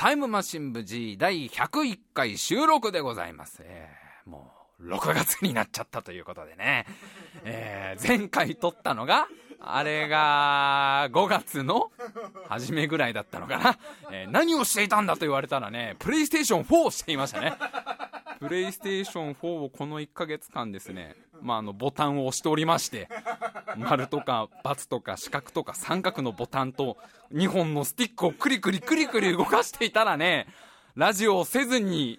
タイムマシン部 G 第101回収録でございます。えー、もう、6月になっちゃったということでね。えー、前回撮ったのが、あれが、5月の初めぐらいだったのかな。えー、何をしていたんだと言われたらね、プレイステーション4をしていましたね。プレイステーション4をこの1ヶ月間ですね、まあ、あの、ボタンを押しておりまして、丸とか×とか四角とか三角のボタンと2本のスティックをクリクリクリクリ動かしていたらね、ラジオをせずに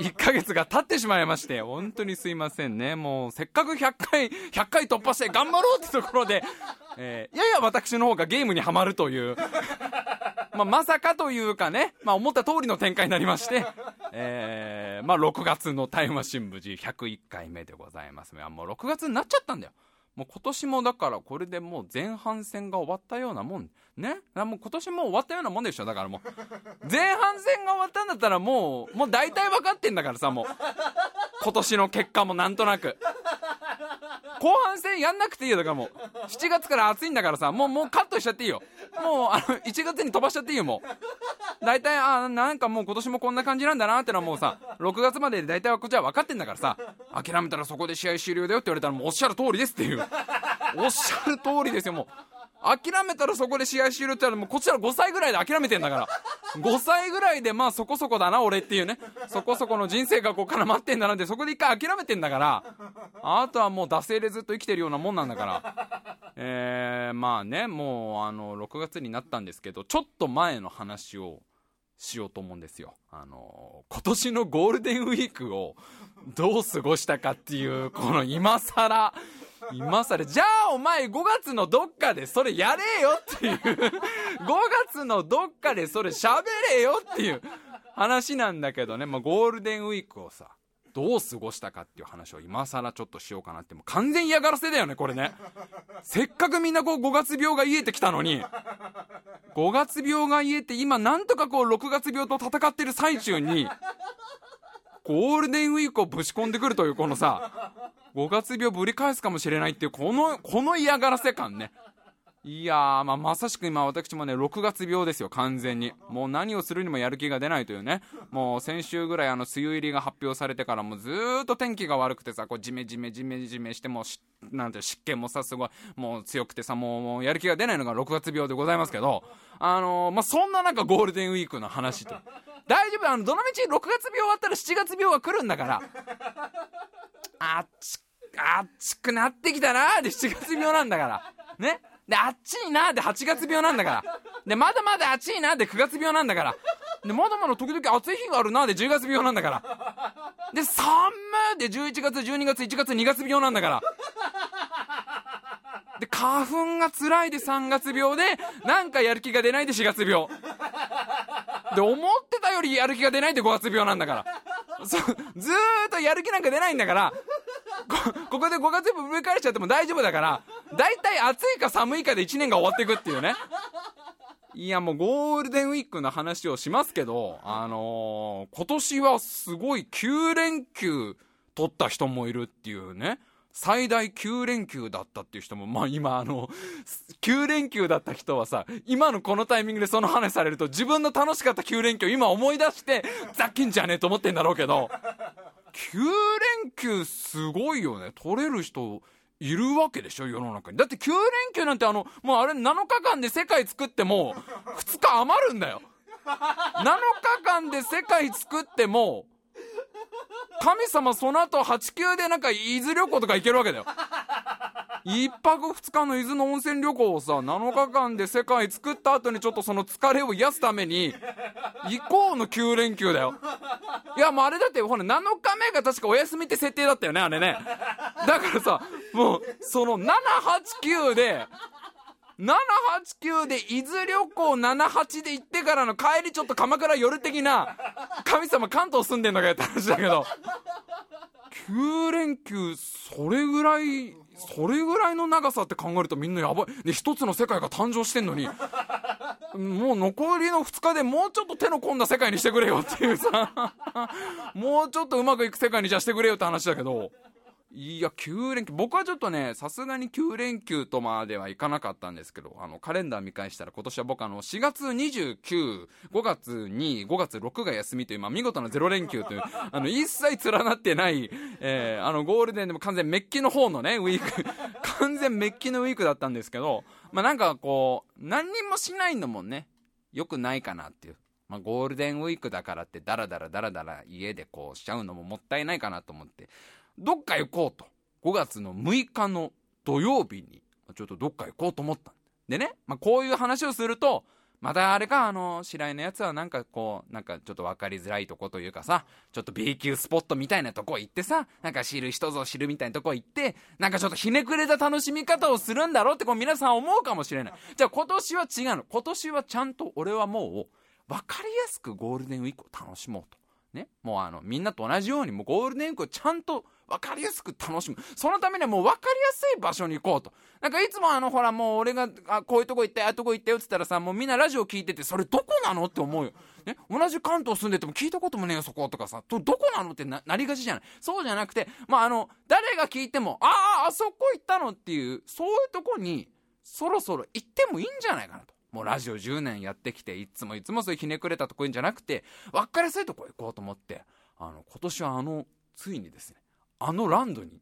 1ヶ月が経ってしまいまして、本当にすいませんね。もうせっかく100回、100回突破して頑張ろうってところで、えー、やや私の方がゲームにはまるという、ま、まさかというかね、まあ、思った通りの展開になりまして、えー、まあ、6月のタイムマシン部 G101 回目でございます。もう6月になっちゃったんだよ。もう今年もだからこれでもう前半戦が終わったようなもん。ねもう今年も終わったようなもんでしょだからもう。前半戦が終わったんだったらもう、もう大体分かってんだからさ、もう。今年の結果もなんとなく。後半戦やんなくていいよだからもう7月から暑いんだからさもうもうカットしちゃっていいよもうあの1月に飛ばしちゃっていいよもう大体あなんかもう今年もこんな感じなんだなってのはもうさ6月までで大体はこっちは分かってんだからさ諦めたらそこで試合終了だよって言われたらもうおっしゃる通りですっていうおっしゃる通りですよもう諦めたらそこで試合終了って言ったらもこっちは5歳ぐらいで諦めてんだから。5歳ぐらいでまあそこそこだな俺っていうね。そこそこの人生がこう絡まってんだなってそこで一回諦めてんだから。あとはもう惰性でずっと生きてるようなもんなんだから。えー、まあねもうあの6月になったんですけどちょっと前の話をしようと思うんですよ。あの今年のゴールデンウィークをどう過ごしたかっていうこの今更。今更じゃあお前5月のどっかでそれやれよっていう。5月のどっかでそれ喋れよっていう話なんだけどね、まあ、ゴールデンウィークをさどう過ごしたかっていう話を今更ちょっとしようかなって。もう完全嫌がらせだよねこれね。せっかくみんなこう5月病が癒えてきたのに。5月病が癒えて今なんとかこう6月病と戦ってる最中にゴールデンウィークをぶち込んでくるというこのさ5月病ぶり返すかもしれないっていうこのこの嫌がらせ感ねいやー、まあ、まさしく今私もね、6月病ですよ、完全に。もう何をするにもやる気が出ないというね。もう先週ぐらいあの、梅雨入りが発表されてからもうずーっと天気が悪くてさ、こう、じめじめじめじめしてもなんて湿気もさ、すごい、もう強くてさ、もう、もうやる気が出ないのが6月病でございますけど、あのー、まあ、そんな中ゴールデンウィークの話と。大丈夫、あの、どのみち6月病終わったら7月病は来るんだから。あっち、あっちくなってきたなーで7月病なんだから。ね？で、あっちいなで8月病なんだから。で、まだまだ暑いなで9月病なんだから。で、まだまだ時々暑い日があるなで10月病なんだから。で、寒で11月、12月、1月、2月病なんだから。で、花粉が辛いで3月病で、なんかやる気が出ないで4月病。で、思ったよりやる気が出ないで5月病なんだから。そずーっとやる気なんか出ないんだから、ここで5月分上返しちゃっても大丈夫だから、大体暑いか寒いかで1年が終わっていくっていうね。いやもうゴールデンウィークの話をしますけど、あのー、今年はすごい9連休取った人もいるっていうね。最大9連休だったっていう人も、まあ今あの、9連休だった人はさ、今のこのタイミングでその話されると自分の楽しかった9連休今思い出して、ざっきんじゃねえと思ってんだろうけど、9連休すごいよね。取れる人いるわけでしょ世の中に。だって9連休なんてあの、もうあれ7日間で世界作っても、2日余るんだよ。7日間で世界作っても、神様その後8級でなんか伊豆旅行とか行けるわけだよ。一泊二日の伊豆の温泉旅行をさ、7日間で世界作った後にちょっとその疲れを癒すために、行こうの9連休だよ。いや、もうあれだって、ほら、7日目が確かお休みって設定だったよね、あれね。だからさ、もう、その7、8、9で、789で伊豆旅行78で行ってからの帰りちょっと鎌倉夜的な神様関東住んでんのかよって話だけど。9連休それぐらいそれぐらいの長さって考えるとみんなやばい。で一つの世界が誕生してんのに。もう残りの2日でもうちょっと手の込んだ世界にしてくれよっていうさ。もうちょっとうまくいく世界にじゃしてくれよって話だけど。いや、9連休。僕はちょっとね、さすがに9連休とまではいかなかったんですけど、あの、カレンダー見返したら今年は僕あの、4月29、5月2、5月6が休みという、まあ、見事な0連休という、あの、一切連なってない、えー、あの、ゴールデンでも完全メッキの方のね、ウィーク、完全メッキのウィークだったんですけど、まあ、なんかこう、何にもしないのもね、良くないかなっていう。まあ、ゴールデンウィークだからってダラダラダラダラ家でこうしちゃうのももったいないかなと思って、どっか行こうと。5月の6日の土曜日に、ちょっとどっか行こうと思ったん。でね、まあ、こういう話をすると、またあれか、あの、白井のやつはなんかこう、なんかちょっと分かりづらいとこというかさ、ちょっと B 級スポットみたいなとこ行ってさ、なんか知る人ぞ知るみたいなとこ行って、なんかちょっとひねくれた楽しみ方をするんだろうってこう皆さん思うかもしれない。じゃあ今年は違うの。今年はちゃんと俺はもう、分かりやすくゴールデンウィークを楽しもうと。ね。もうあの、みんなと同じように、もうゴールデンウィークをちゃんと分かりやすく楽しむ。そのためにはもう分かりやすい場所に行こうと。なんかいつもあの、ほらもう俺が、あ、こういうとこ行って、ああいうとこ行ってよって言ったらさ、もうみんなラジオ聞いてて、それどこなのって思うよ。ね？同じ関東住んでても聞いたこともねえよ、そことかさ。ど、どこなのってな、なりがちじゃない。そうじゃなくて、まああの、誰が聞いても、ああ、あそこ行ったのっていう、そういうとこに、そろそろ行ってもいいんじゃないかなと。もうラジオ10年やってきて、いつもいつもそういうひねくれたとこいんじゃなくて、分かりやすいとこ行こうと思って、あの、今年はあの、ついにですね、あのランドに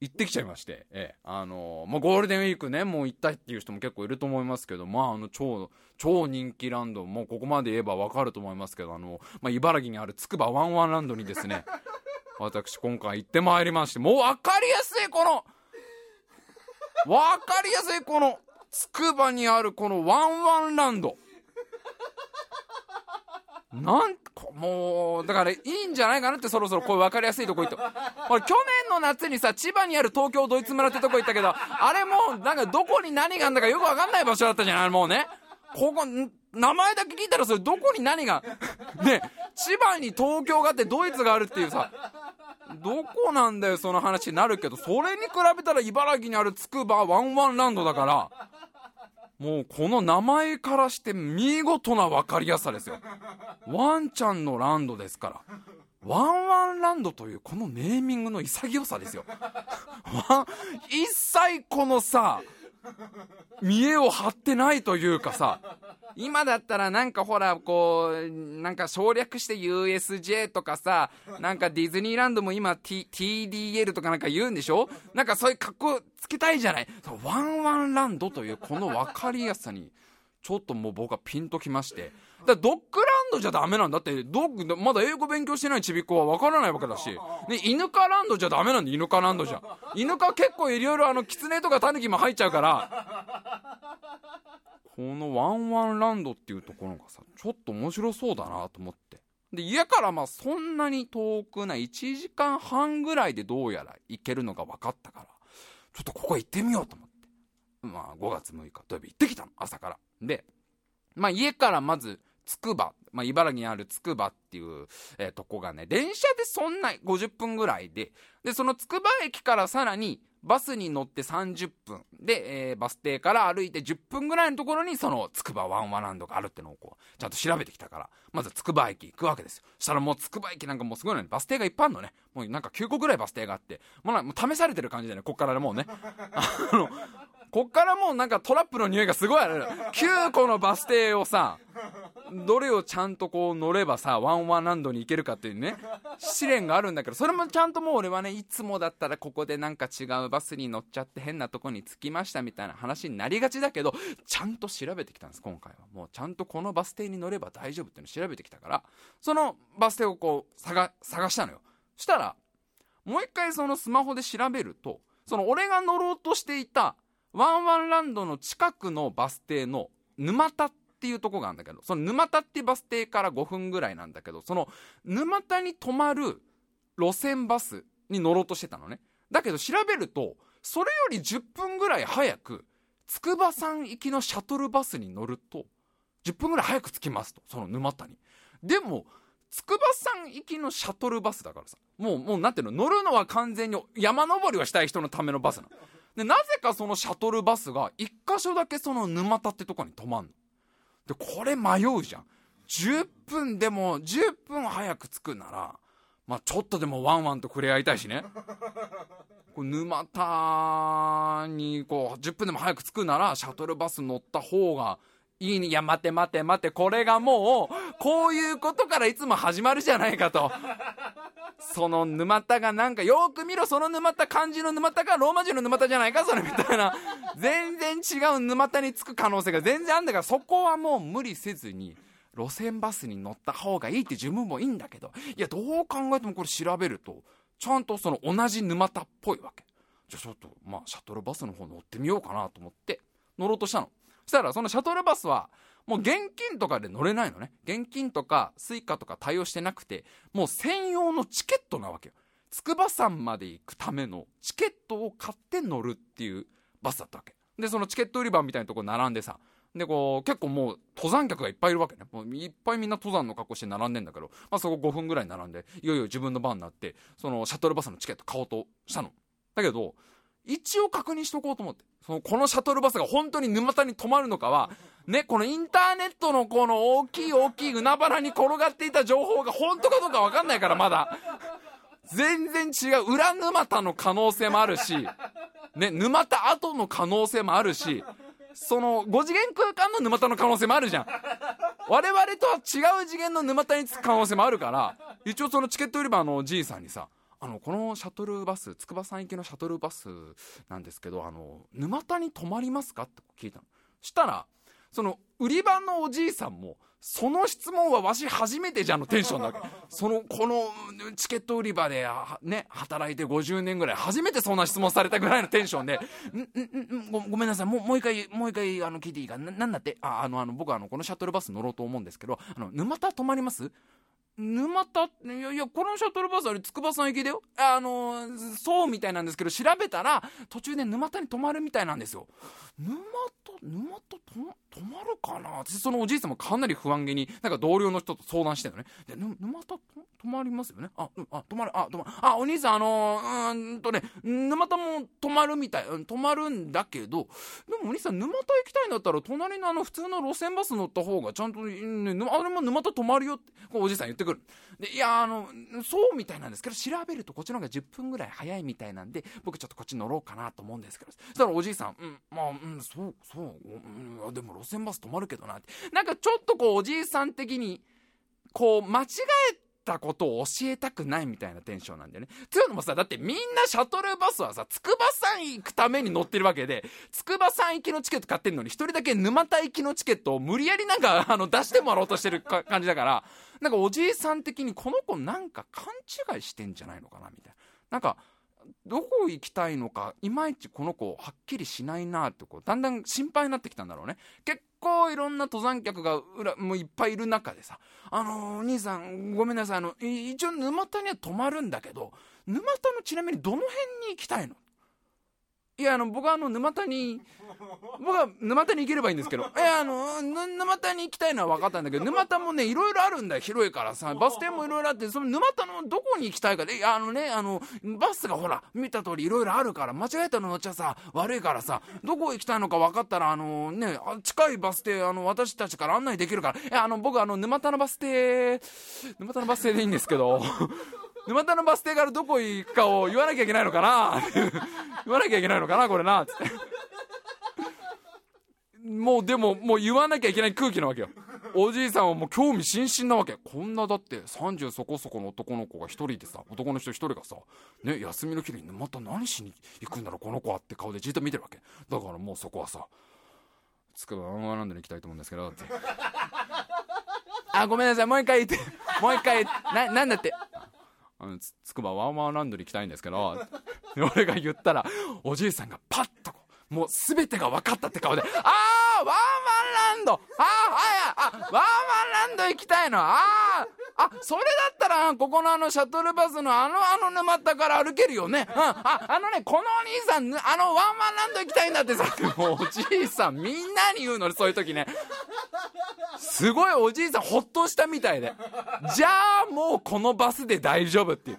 行ってきちゃいまして、ええ、あの、まあ、ゴールデンウィークね、もう行ったっていう人も結構いると思いますけど、まあ、あの、超、超人気ランド、もうここまで言えばわかると思いますけど、あの、まあ、茨城にあるつくばワンワンランドにですね、私今回行ってまいりまして、もうわかりやすいこの、わかりやすいこの、つくばにあるこのワンワンランド。なんもう、だからいいんじゃないかなってそろそろこういう分かりやすいとこ行って。俺去年の夏にさ、千葉にある東京ドイツ村ってとこ行ったけど、あれもなんかどこに何があんだかよく分かんない場所だったじゃないもうね。ここ、名前だけ聞いたらそれどこに何が、ね、千葉に東京があってドイツがあるっていうさ、どこなんだよその話になるけど、それに比べたら茨城にあるつくばワンワンランドだから、もうこの名前からして見事な分かりやすさですよ。ワンちゃんのランドですから。ワンワンランドというこのネーミングの潔さですよ。一切このさ、見栄を張ってないというかさ、今だったらなんかほら、こう、なんか省略して USJ とかさ、なんかディズニーランドも今、T、TDL とかなんか言うんでしょ？なんかそういう格好つけたいじゃないワンワンランドというこの分かりやすさに、ちょっともう僕はピンときまして。だドッグランドじゃダメなんだって、ドッグ、まだ英語勉強してないちびっ子はわからないわけだし、ね、犬科ランドじゃダメなんだ、犬科ランドじゃ。犬科結構いろいろあの、狐とかタヌキも入っちゃうから、このワンワンランドっていうところがさ、ちょっと面白そうだなと思って。で、家からまあそんなに遠くない1時間半ぐらいでどうやら行けるのが分かったから、ちょっとここ行ってみようと思って。まあ5月6日土曜日行ってきたの、朝から。で、まあ家からまずつくば、まあ、茨城にあるつくばっていう、えー、とこがね、電車でそんな50分ぐらいで、で、そのつくば駅からさらにバスに乗って30分で、えー、バス停から歩いて10分ぐらいのところにそのつくばワンワランドがあるってのをこう、ちゃんと調べてきたから、まずつくば駅行くわけですよ。そしたらもうつくば駅なんかもうすごいのにバス停がいっぱいあるのね。もうなんか9個ぐらいバス停があって、もうもう試されてる感じだよね、こっからもうね。あの、こっからもうなんかトラップの匂いがすごいある。9個のバス停をさ、どれをちゃんとこう乗ればさ、ワンワンランドに行けるかっていうね、試練があるんだけど、それもちゃんともう俺はね、いつもだったらここでなんか違うバスに乗っちゃって変なとこに着きましたみたいな話になりがちだけど、ちゃんと調べてきたんです、今回は。もうちゃんとこのバス停に乗れば大丈夫っていうの調べてきたから、そのバス停をこう探、探したのよ。したら、もう一回そのスマホで調べると、その俺が乗ろうとしていたワンワンランドの近くのバス停の沼田っていうとこがあるんだけど、その沼田っていうバス停から5分ぐらいなんだけど、その沼田に止まる路線バスに乗ろうとしてたのね。だけど調べると、それより10分ぐらい早く、筑波山行きのシャトルバスに乗ると、10分ぐらい早く着きますと、その沼田に。でも、筑波山行きのシャトルバスだからさ、もう、もうなんていうの、乗るのは完全に山登りをしたい人のためのバスなの。で、なぜかそのシャトルバスが一箇所だけその沼田ってとこに止まんの。で、これ迷うじゃん。10分でも、10分早く着くなら、まあちょっとでもワンワンと触れ合いたいしね。こう沼田にこう10分でも早く着くならシャトルバス乗った方がいいね。いや、待て待て待て、これがもう、こういうことからいつも始まるじゃないかと。その沼田がなんか、よく見ろ、その沼田、漢字の沼田か、ローマ字の沼田じゃないか、それみたいな。全然違う沼田に着く可能性が全然あんだから、そこはもう無理せずに、路線バスに乗った方がいいって自分もいいんだけど、いや、どう考えてもこれ調べると、ちゃんとその同じ沼田っぽいわけ。じゃあちょっと、まあ、シャトルバスの方乗ってみようかなと思って、乗ろうとしたの。したらそのシャトルバスはもう現金とかで乗れないのね。現金とか suica とか対応してなくてもう専用のチケットなわけよ。筑波山まで行くためのチケットを買って乗るっていうバスだったわけ。でそのチケット売り場みたいなとこ並んでさでこう結構もう登山客がいっぱいいるわけね。もういっぱいみんな登山の格好して並んでんだけど、まあ、そこ5分ぐらい並んでいよいよ自分の番になってそのシャトルバスのチケット買おうとしたの。だけど一応確認しとこうと思って。その、このシャトルバスが本当に沼田に止まるのかは、ね、このインターネットのこの大きい大きい海原に転がっていた情報が本当かどうかわかんないから、まだ。全然違う。裏沼田の可能性もあるし、ね、沼田後の可能性もあるし、その、5次元空間の沼田の可能性もあるじゃん。我々とは違う次元の沼田に着く可能性もあるから、一応そのチケット売り場のじいさんにさ、あのこのシャトルバス筑波山行きのシャトルバスなんですけどあの沼田に泊まりますかって聞いたの。したらその売り場のおじいさんもその質問はわし初めてじゃんのテンションだそのこのチケット売り場でね働いて50年ぐらい初めてそんな質問されたぐらいのテンションで「んんんごめんなさい。もうもう一回もう一回あの聞いていいかななんだって？ああのあの僕はあのこのシャトルバス乗ろうと思うんですけどあの沼田泊まります？沼田いやいやこのシャトルバスあれ筑波山行きだよ。あのそうみたいなんですけど調べたら途中で沼田に泊まるみたいなんですよ。沼田沼田と泊まるかな？ってそのおじいさんもかなり不安げになんか同僚の人と相談してるのね。で沼田泊まりますよね？あ、うん、あ泊まるあ泊まる。あお兄さんあのー、うんとね沼田も泊まるみたい泊まるんだけどでもお兄さん沼田行きたいんだったら隣のあの普通の路線バス乗った方がちゃんと、ね、あれも沼田泊まるよっておじいさん言ってくる。でいやあのそうみたいなんですけど調べるとこっちの方が10分ぐらい早いみたいなんで僕ちょっとこっち乗ろうかなと思うんですけど。そしたらおじいさんうんまあうんそうそう、うん、でも路線バス止まるけどなって。なんかちょっとこうおじいさん的にこう間違えたことを教えたくないみたいなテンションなんだよね。というのもさ、だってみんなシャトルバスはさ、筑波山行くために乗ってるわけで、筑波山行きのチケット買ってんのに、一人だけ沼田行きのチケットを無理やりなんか、あの、出してもらおうとしてる感じだから、なんかおじいさん的にこの子なんか勘違いしてんじゃないのかなみたいな。なんか、どこ行きたいのかいまいちこの子はっきりしないなってこうだんだん心配になってきたんだろうね結構いろんな登山客が裏もういっぱいいる中でさ「あのー、お兄さんごめんなさいあの一応沼田には泊まるんだけど沼田のちなみにどの辺に行きたいの?」いやあの僕はあの沼田に僕は沼田に行ければいいんですけどいやあの沼田に行きたいのは分かったんだけど沼田もねいろいろあるんだよ広いからさバス停もいろいろあってその沼田のどこに行きたいかでいやあのねあのバスがほら見た通りいろいろあるから間違えたの乗っちゃさ悪いからさどこ行きたいのか分かったらあのね近いバス停あの私たちから案内できるからいやあの僕あの沼田のバス停沼田のバス停でいいんですけど沼田のバス停からどこ行くかを言わなきゃいけないのかな？言わなきゃいけないのかなこれな？つって。もうでももう言わなきゃいけない空気なわけよ。おじいさんはもう興味津々なわけ。こんなだって30そこそこの男の子が1人でさ男の人1人がさね休みの日にまた何しに行くんだろうこの子はって顔でじっと見てるわけ。だからもうそこはさつくばワンワンランドに行きたいと思うんですけどって。あごめんなさいもう一回言って。もう一回ななんだって？つくばワンワンランドに行きたいんですけど 俺が言ったらおじいさんがパッともうすべてが分かったって顔で「ああワンワンランドああはいあワンワンランド行きたいのあああそれだったらここのあのシャトルバスのあのあの沼田から歩けるよねうんああのねこのお兄さんあのワンワンランド行きたいんだってさもうおじいさんみんなに言うのねそういう時ねすごいおじいさんほっとしたみたいで。じゃあもうこのバスで大丈夫っていう。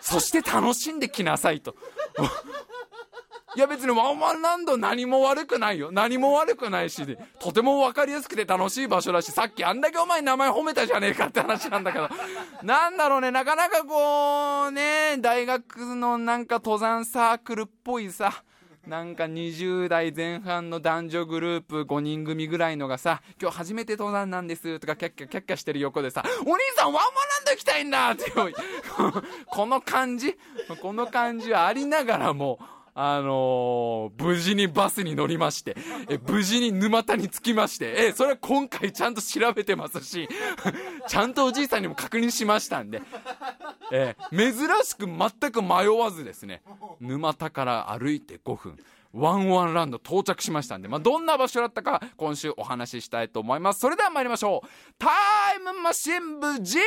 そして楽しんできなさいと。いや別にワンワンランド何も悪くないよ。何も悪くないし、とても分かりやすくて楽しい場所だし、さっきあんだけお前名前褒めたじゃねえかって話なんだけど、なんだろうね、なかなかこう、ね、大学のなんか登山サークルっぽいさ、なんか20代前半の男女グループ5人組ぐらいのがさ、今日初めて登山なんですとかキャッキャキャッキャしてる横でさ、お兄さんワンマンランド行きたいんだっていう、この感じ、この感じはありながらも、あのー、無事にバスに乗りまして、え無事に沼田に着きまして、えそれは今回ちゃんと調べてますし、ちゃんとおじいさんにも確認しましたんで、え珍しく全く迷わずですね、沼田から歩いて5分、ワンワンランド到着しましたんで、まあ、どんな場所だったか今週お話ししたいと思います。それでは参りましょう。タイムマシン部 G!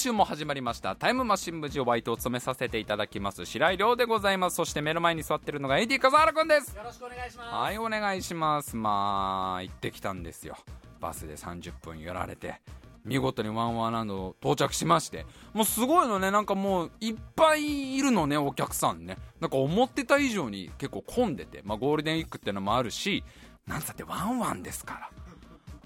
週も始まりました。タイムマシン部長バイトを務めさせていただきます。白井亮でございます。そして目の前に座ってるのが AD 笠原くんです。よろしくお願いします。はいお願いします。まあ行ってきたんですよ。バスで30分寄られて見事にワンワンランド到着しまして。もうすごいのねなんかもういっぱいいるのねお客さんね。なんか思ってた以上に結構混んでてまあゴールデンウィークってのもあるしなんつってワンワンですから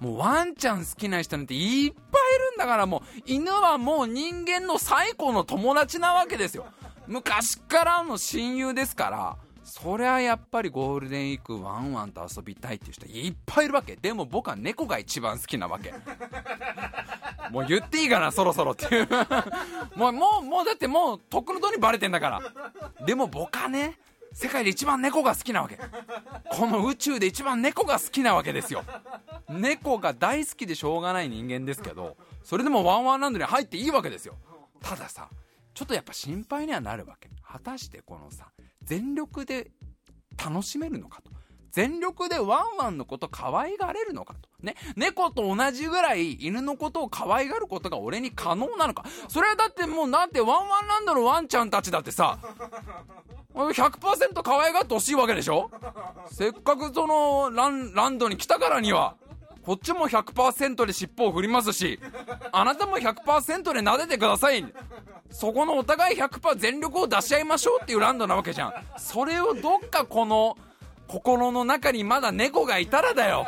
もうワンちゃん好きな人なんていっぱいいるんだからもう犬はもう人間の最古の友達なわけですよ。昔からの親友ですからそりゃやっぱりゴールデンウィークワンワンと遊びたいっていう人いっぱいいるわけ。でも僕は猫が一番好きなわけ。もう言っていいかなそろそろっていう。もうもうもうだってもうとっくのとにバレてんだから。でも僕はね世界で一番猫が好きなわけ。この宇宙で一番猫が好きなわけですよ。猫が大好きでしょうがない人間ですけどそれでもワンワンランドに入っていいわけですよ。たださちょっとやっぱ心配にはなるわけ。果たしてこのさ全力で楽しめるのかと。全力でワンワンのこと可愛がれるのかと。ね。猫と同じぐらい犬のことを可愛がることが俺に可能なのか。それはだってもうだってワンワンランドのワンちゃんたちだってさ、100%可愛がってほしいわけでしょ？せっかくそのランランドに来たからには。こっちも100%で尻尾を振りますし、あなたも100%で撫でてください。そこのお互い100%全力を出し合いましょうっていうランドなわけじゃん。それをどっかこの、心の中にまだ猫がいたらだよ。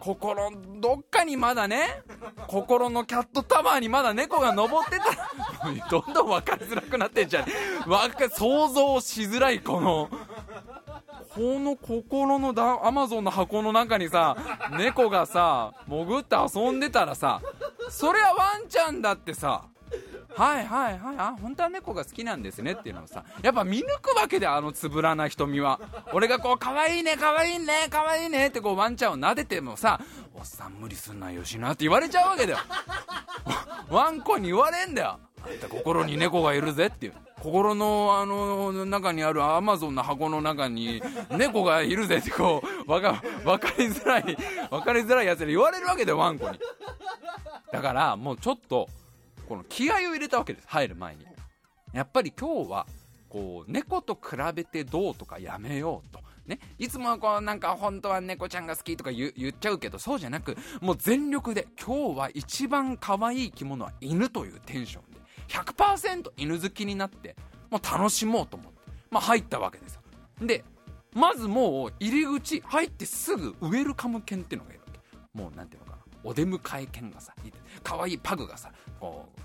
心どっかにまだね。心のキャットタワーにまだ猫が登ってたら。どんどん分かりづらくなってんじゃん想像しづらいこの。この心のだアマゾンの箱の中にさ猫がさ潜って遊んでたらさそりゃワンちゃんだってさはいはいはい。あ本当は猫が好きなんですねっていうのをさやっぱ見抜くわけであのつぶらな瞳は。俺がこう可愛いね可愛いね可愛いねってこうワンちゃんを撫でてもさおっさん無理すんなよしなって言われちゃうわけだよ。ワンコに言われんだよ。あんた心に猫がいるぜっていう。心のあの中にあるアマゾンの箱の中に猫がいるぜってこうわか分かりづらい分かりづらいやつで言われるわけだよワンコに。だからもうちょっとこの気合を入れたわけです。入る前に。やっぱり今日はこう猫と比べてどうとかやめようと。ね、いつもはこうなんか本当は猫ちゃんが好きとか言っちゃうけどそうじゃなくもう全力で今日は一番可愛い生き物は犬というテンションで。100%犬好きになってもう楽しもうと思って、まあ、入ったわけですよ。でまずもう入り口入ってすぐウェルカム犬っていうのがいるわけ。もうなんていうのかな。お出迎え犬がさ可愛いパグがさこう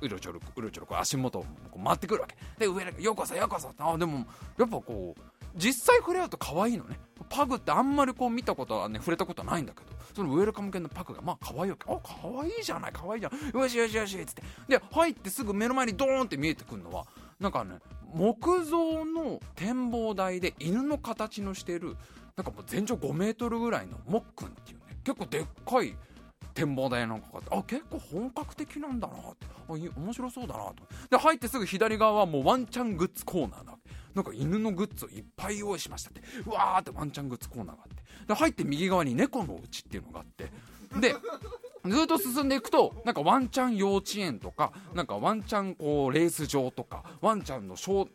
うろちょろうろちょろこう足元をこう回ってくるわけ。で上ようこそようこそ。あでもやっぱこう実際触れ合うと可愛いのね。パグってあんまりこう見たことはね触れたことはないんだけど。そのウェルカム犬のパグがまあ可愛いわけ。あ可愛いじゃない可愛いじゃん。よしよしよしっつって。で入ってすぐ目の前にドーンって見えてくるのはなんかね木造の展望台で犬の形のしてるなんかもう全長5メートルぐらいのモックンっていうね結構でっかい展望台なんかがあってあ結構本格的なんだなって。あ面白そうだなと。で入ってすぐ左側はもうワンちゃんグッズコーナーななんか犬のグッズをいっぱい用意しましたって。うわーってワンちゃんグッズコーナーがあって。で入って右側に猫のうちっていうのがあって。でずっと進んでいくとなんかワンちゃん幼稚園とかなんかワンちゃんこうレース場とかワンちゃんのショー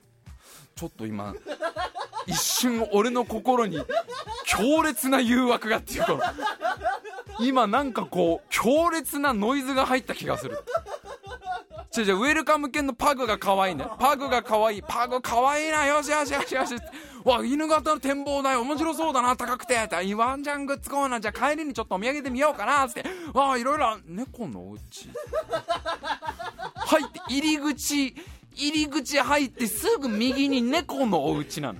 ちょっと今一瞬俺の心に強烈な誘惑がっていうか。今なんかこう強烈なノイズが入った気がする。違う違うウェルカム犬のパグが可愛いね。パグが可愛い。パグ可愛いな。よしよしよしよし。わ犬型の展望台。面白そうだな。高くて。ワンちゃんグッズコーナー。じゃあ帰りにちょっとお土産で見ようかな。つって。わあいろいろ猫のお家。入って入り口。入り口入ってすぐ右に猫のお家なの。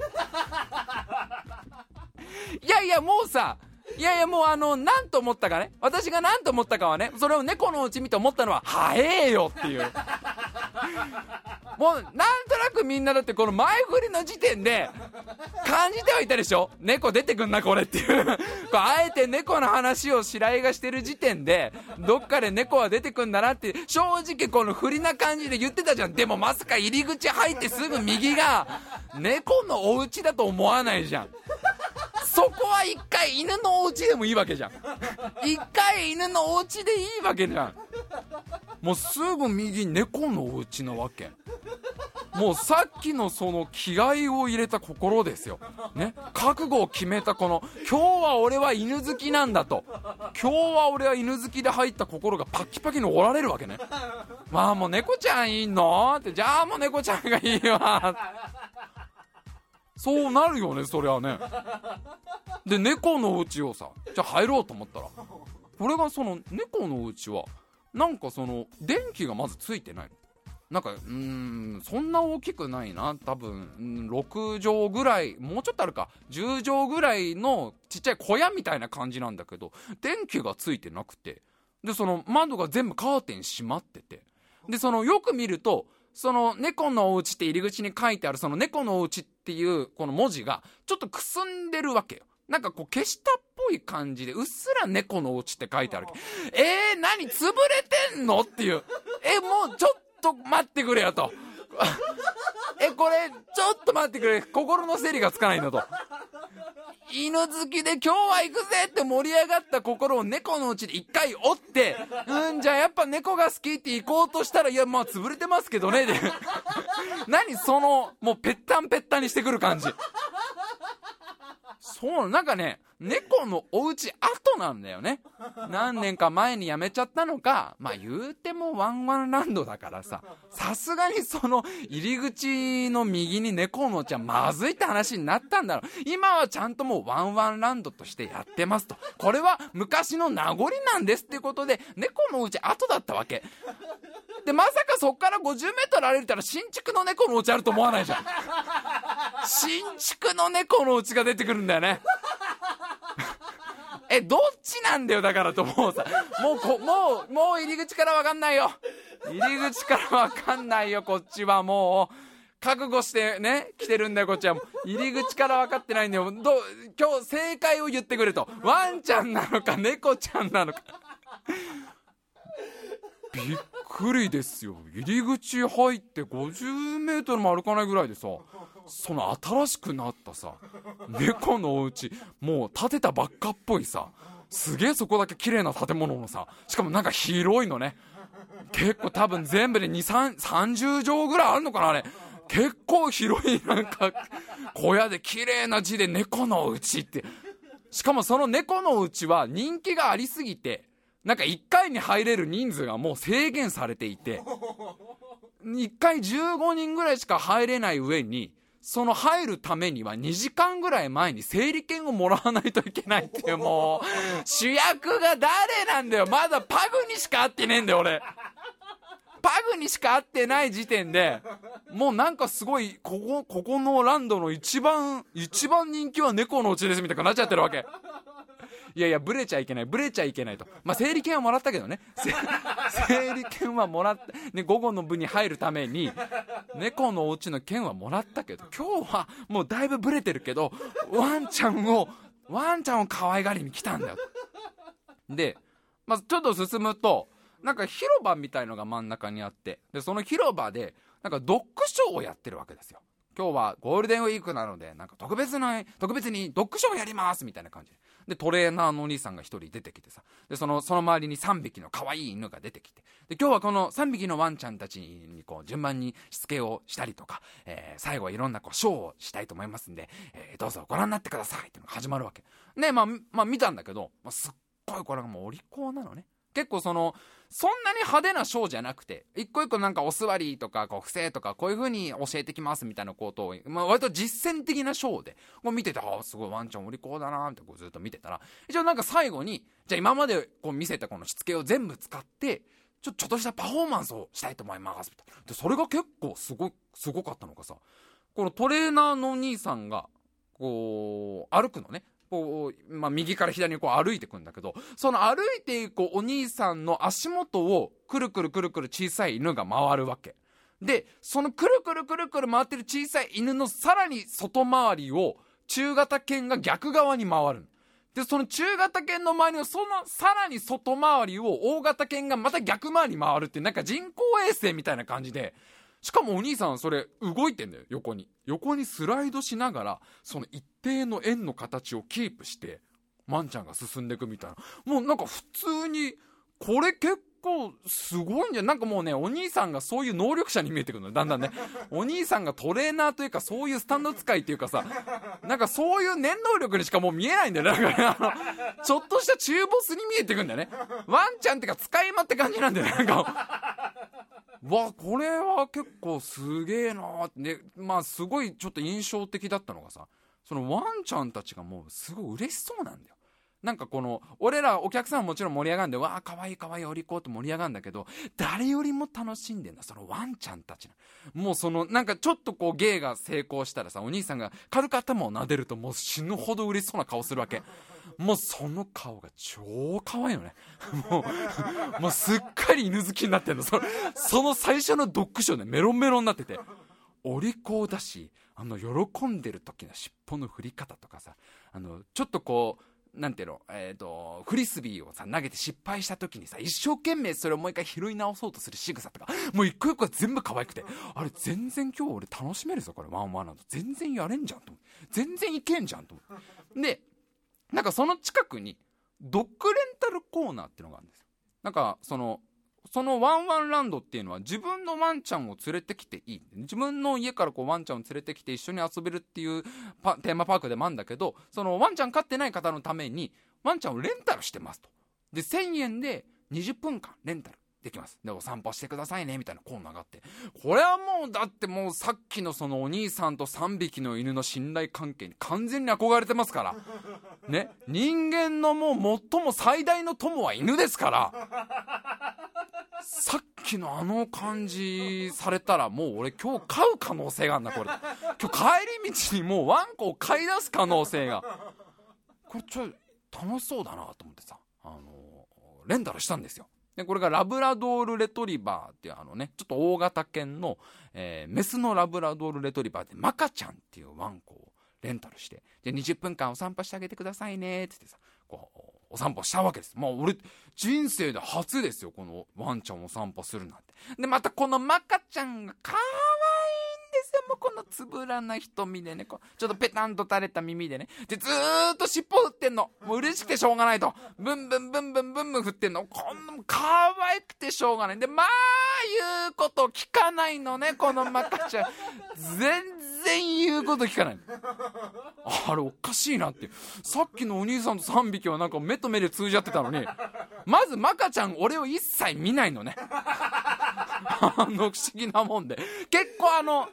いやいやもうさいやいやもうあの何と思ったかね。私が何と思ったかはねそれを猫のうち見て思ったのは早えよっていう。もうなんとなくみんなだってこの前振りの時点で感じてはいたでしょ？猫出てくんなこれっていう。こうあえて猫の話を白井がしてる時点でどっかで猫は出てくんだなって正直この振りな感じで言ってたじゃん。でもまさか入り口入ってすぐ右が猫のお家だと思わないじゃん。そこは一回犬のお家でもいいわけじゃん一回犬のお家でいいわけじゃんもうすぐ右猫のお家なわけもうさっきのその気合を入れた心ですよ。ね？覚悟を決めたこの、今日は俺は犬好きなんだと。今日は俺は犬好きで入った心がパキパキに折られるわけね。まあもう猫ちゃんいいの？って、じゃあもう猫ちゃんがいいわ。そうなるよね、そりゃね。で、猫のうちをさ、じゃあ入ろうと思ったら、これがその猫のうちは、なんかその、電気がまずついてない。なんか、うん、そんな大きくないな。多分、6畳ぐらい、もうちょっとあるか、10畳ぐらいのちっちゃい小屋みたいな感じなんだけど、電気がついてなくて、で、その窓が全部カーテン閉まってて、で、その、よく見ると、その猫のお家って入り口に書いてあるその猫のお家っていうこの文字がちょっとくすんでるわけよ。なんかこう消したっぽい感じでうっすら猫のお家って書いてある。えー、何？潰れてんの？っていう。え、もうちょっと待ってくれよと。え、これ、ちょっと待ってくれ。心の整理がつかないんだと。犬好きで今日は行くぜって盛り上がった心を猫のうちで一回折って、うん、じゃあやっぱ猫が好きって行こうとしたら、いや、まあ潰れてますけどね、で。何その、もうぺったんぺったんにしてくる感じ。そう、なんかね、猫のお家後なんだよね。何年か前に辞めちゃったのか、まあ言うてもワンワンランドだからさ、さすがにその入り口の右に猫のお家はまずいって話になったんだろう。今はちゃんともうワンワンランドとしてやってますと。これは昔の名残なんですっていうことで、猫のお家後だったわけ。で、まさかそっから50メートル歩いたら新築の猫のお家あると思わないじゃん。新築の猫のお家が出てくるんだよね。え、どっちなんだよ、だからと思うさ。もうこ、もう、もう入り口からわかんないよ。入り口からわかんないよ、こっちはもう。覚悟してね、来てるんだよ、こっちは。入り口から分かってないんだよ。ど今日正解を言ってくれと。ワンちゃんなのか、猫ちゃんなのか。びっくりですよ。入り口入って50メートルも歩かないぐらいでさ、その新しくなったさ、猫のお家、もう建てたばっかっぽいさ、すげえそこだけ綺麗な建物のさ、しかもなんか広いのね。結構多分全部で2、3、30畳ぐらいあるのかなあれ。結構広いなんか、小屋で綺麗な字で猫のお家って。しかもその猫のお家は人気がありすぎて、なんか1回に入れる人数がもう制限されていて、1回15人ぐらいしか入れない上に、その入るためには2時間ぐらい前に整理券をもらわないといけないっていうもう、主役が誰なんだよまだパグにしか会ってねえんだよ俺。パグにしか会ってない時点で、もうなんかすごい、ここ、ここのランドの一番、一番人気は猫のうちですみたいになっちゃってるわけ。いやいや、ブレちゃいけない、ブレちゃいけないと。まあ、整理券はもらったけどね。整理券はもらった、ね、午後の部に入るために、猫のお家の券はもらったけど、今日はもうだいぶブレてるけど、ワンちゃんを、ワンちゃんを可愛がりに来たんだよ。で、まずちょっと進むと、なんか広場みたいのが真ん中にあって、で、その広場で、なんかドッグショーをやってるわけですよ。今日はゴールデンウィークなので、なんか特別な、特別にドッグショーやりますみたいな感じで。で、トレーナーのお兄さんが1人出てきてさ、で、その、その周りに3匹の可愛い犬が出てきて、で、今日はこの3匹のワンちゃんたちに、こう、順番にしつけをしたりとか、えー、最後はいろんなこう、ショーをしたいと思いますんで、えー、どうぞご覧になってくださいっていうのが始まるわけ。ね、まあ、まあ、見たんだけど、まあ、すっごいこれがもうお利口なのね。結構その、そんなに派手なショーじゃなくて、一個一個なんかお座りとか、こう、不正とか、こういう風に教えてきますみたいなことを、まあ、割と実践的なショーで、こう見てて、ああ、すごいワンちゃんお利口だなってこうずっと見てたら、一応なんか最後に、じゃあ今までこう見せたこのしつけを全部使って、ちょ、ちょっとしたパフォーマンスをしたいと思います。で、それが結構すご、すごかったのがさ、このトレーナーのお兄さんが、こう、歩くのね。こう、まあ、右から左にこう歩いていくんだけど、その歩いていくお兄さんの足元をくるくるくるくる小さい犬が回るわけ。で、そのくるくるくるくる回ってる小さい犬のさらに外回りを中型犬が逆側に回る。で、その中型犬の周りのそのさらに外回りを大型犬がまた逆回り回るってなんか人工衛星みたいな感じで、しかもお兄さんそれ動いてんだよ、横に。横にスライドしながら、その一定の円の形をキープして、ワンちゃんが進んでいくみたいな。もうなんか普通に、これ結構すごいんじゃなんかもうね、お兄さんがそういう能力者に見えてくるのだんだんね。お兄さんがトレーナーというか、そういうスタンド使いっていうかさ、なんかそういう念能力にしかもう見えないんだよね。だからね、ちょっとした中ボスに見えてくんだよね。ワンちゃんってか使い魔って感じなんだよね。なんか、わ、これは結構すげえなって、ねまあすごいちょっと印象的だったのがさ、そのワンちゃんたちがもうすごい嬉しそうなんだよ。なんかこの、俺らお客さんはもちろん盛り上がるんで、わあ、かわいいかわいいお利口って盛り上がるんだけど、誰よりも楽しんでんだ、そのワンちゃんたちもうその、なんかちょっとこう芸が成功したらさ、お兄さんが軽く頭を撫でるともう死ぬほど嬉しそうな顔するわけ。もうその顔が超可愛いのね。もう、もうすっかり犬好きになってんの。その、その最初のドッグショーね、メロンメロンになってて。お利口だし、あの、喜んでる時の尻尾の振り方とかさ、あの、ちょっとこう、なんていうの、えっ、ー、と、フリスビーをさ、投げて失敗した時にさ、一生懸命それをもう一回拾い直そうとする仕草とか、もう一個一個全部可愛くて、あれ全然今日俺楽しめるぞ、これ、ワンワンランド。全然やれんじゃん、と思って全然いけんじゃん、と思ってで、なんかその近くに、ドッグレンタルコーナーってのがあるんですよ。なんか、その、そのワンワンランドっていうのは自分のワンちゃんを連れてきていい。自分の家からこうワンちゃんを連れてきて一緒に遊べるっていうテーマパークでもあるんだけど、そのワンちゃん飼ってない方のためにワンちゃんをレンタルしてますと。で、1000円で20分間レンタルできます。で、お散歩してくださいね、みたいなコーナーがあって。これはもう、だってもうさっきのそのお兄さんと3匹の犬の信頼関係に完全に憧れてますから。ね。人間のもう最も最大の友は犬ですから。さっきのあの感じされたらもう俺今日飼う可能性があるんだ、これ。今日帰り道にもうワンコを飼い出す可能性が。これちょ、楽しそうだなと思ってさ、あのレンタルしたんですよ。で、これがラブラドールレトリバーっていうあのね、ちょっと大型犬の、えー、メスのラブラドールレトリバーでマカちゃんっていうワンコをレンタルして、で、20分間お散歩してあげてくださいねって言ってさ、こう、お散歩したわけです。まあ俺、人生で初ですよ、このワンちゃんお散歩するなんて。で、またこのマカちゃんが可愛いん、もこのつぶらな瞳でね、こう、ちょっとペタンと垂れた耳でね。で、ずーっと尻尾振ってんの。もう嬉しくてしょうがないと。ブンブンブンブンブンブン振ってんの。こんなも可愛くてしょうがない。で、まあ、言うこと聞かないのね、このマカちゃん。全然言うこと聞かない。あれおかしいなって。さっきのお兄さんと3匹はなんか目と目で通じ合ってたのに、まずマカちゃん俺を一切見ないのね。あの不思議なもんで。結構あの、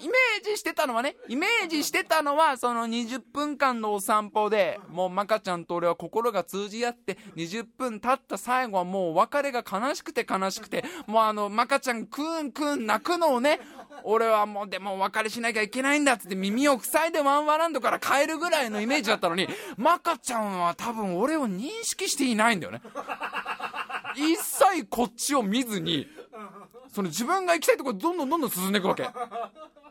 イメージしてたのはね、イメージしてたのは、その20分間のお散歩で、もうマカちゃんと俺は心が通じ合って、20分経った最後はもう別れが悲しくて悲しくて、もうあの、マカちゃんクーンクーン泣くのをね、俺はもうでも別れしなきゃいけないんだっつって耳を塞いでワンワランドから帰るぐらいのイメージだったのに、マカちゃんは多分俺を認識していないんだよね。一切こっちを見ずに、その自分が行きたいところどんどんどんどん進んでいくわけ。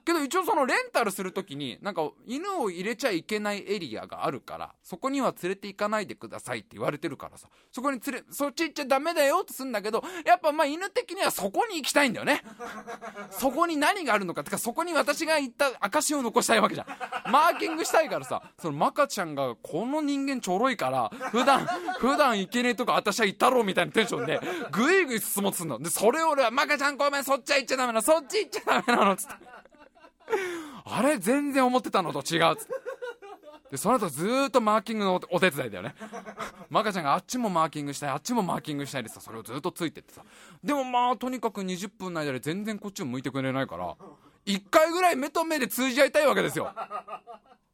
けど一応そのレンタルするときに、なんか犬を入れちゃいけないエリアがあるから、そこには連れて行かないでくださいって言われてるからさ、そこに連れ、そっち行っちゃダメだよってすんだけど、やっぱまあ犬的にはそこに行きたいんだよね。そこに何があるのか、てかそこに私が行った証を残したいわけじゃん。マーキングしたいからさ、そのマカちゃんがこの人間ちょろいから、普段、普段行けねえとこ私は行ったろうみたいなテンションで、ぐいぐい進もうとすんの。で、それ俺は、マカちゃんごめん、そっちは行っちゃダメなの、そっち行っちゃダメなの、つって。あれ全然思ってたのと違うっつって。でその後ずーっとマーキングのお手伝いだよね。マカちゃんがあっちもマーキングしたいあっちもマーキングしたいでさそれをずっとついてってさ。でもまあとにかく20分の間で全然こっちを向いてくれないから1回ぐらい目と目で通じ合いたいわけですよ。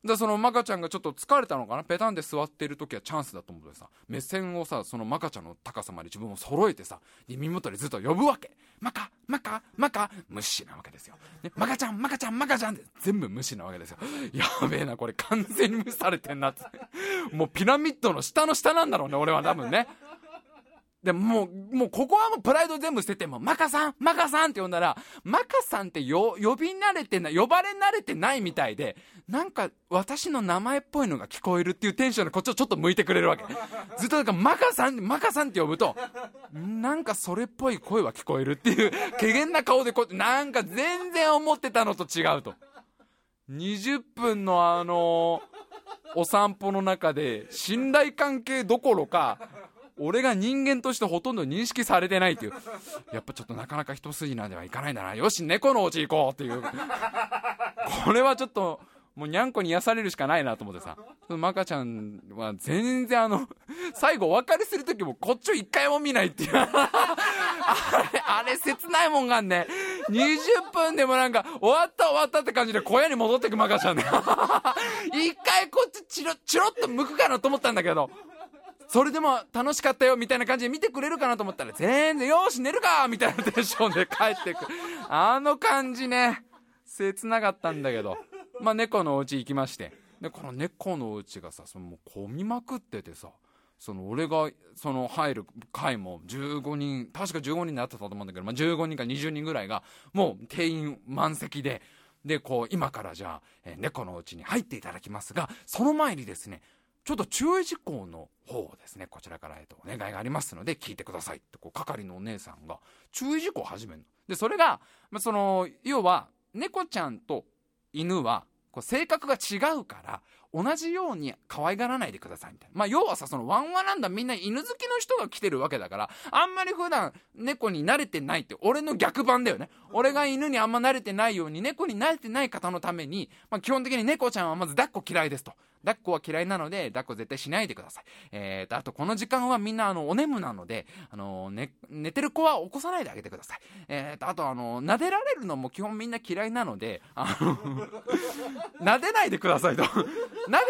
でそのマカちゃんがちょっと疲れたのかな？ペタンで座ってる時はチャンスだと思ってさ。目線をさそのマカちゃんの高さまで自分を揃えてさ耳元でずっと呼ぶわけ。マカマカマカ。無視なわけですよ、ね、マカちゃんマカちゃんマカちゃんって。全部無視なわけですよ。やべえなこれ完全に無視されてんなって。もうピラミッドの下の下なんだろうね俺は多分ね。でもう、もうここはもうプライド全部捨てて、もマカさんマカさんって呼んだら、マカさんってよ、呼び慣れてない、呼ばれ慣れてないみたいで、なんか私の名前っぽいのが聞こえるっていうテンションでこっちをちょっと向いてくれるわけ。ずっとなんかマカさん、マカさんって呼ぶと、なんかそれっぽい声は聞こえるっていう、怪げな顔でこう、なんか全然思ってたのと違うと。20分のあの、お散歩の中で信頼関係どころか俺が人間としてほとんど認識されてないっていう。やっぱちょっとなかなか一筋縄ではいかないんだな。よし猫のお家行こうっていう。これはちょっともうにゃんこに癒されるしかないなと思ってさ。マカちゃんは全然あの最後お別れする時もこっちを一回も見ないっていう。あれあれ切ないもんがんね。20分でもなんか終わった終わったって感じで小屋に戻ってくマカちゃんね。一回こっちチロチロっと向くかなと思ったんだけど。それでも楽しかったよみたいな感じで見てくれるかなと思ったら全然よし寝るかみたいなテンションで帰ってくあの感じね切なかったんだけど。まあ猫のお家行きまして。でこの猫のお家がさそのもう混みまくっててさその俺がその入る回も15人確か15人になってたと思うんだけど、まあ、15人か20人ぐらいがもう定員満席で。でこう今からじゃあ、え猫のお家に入っていただきますがその前にですねちょっと注意事項の方をですね、こちらから、えと、お願いがありますので、聞いてくださいって、こう、係のお姉さんが、注意事項を始めるの。で、それが、まあ、その、要は、猫ちゃんと犬は、こう、性格が違うから、同じように可愛がらないでくださいみたいな。まあ、要はさ、そのワンワなんだみんな犬好きの人が来てるわけだから、あんまり普段猫に慣れてないって、俺の逆版だよね。俺が犬にあんま慣れてないように、猫に慣れてない方のために、まあ、基本的に猫ちゃんはまず抱っこ嫌いですと。抱っこは嫌いなので、抱っこ絶対しないでください。えーと、あとこの時間はみんなあの、お眠なので、あの、ね、寝てる子は起こさないであげてください。えーと、あとあの、撫でられるのも基本みんな嫌いなので、あの、撫でないでくださいと。撫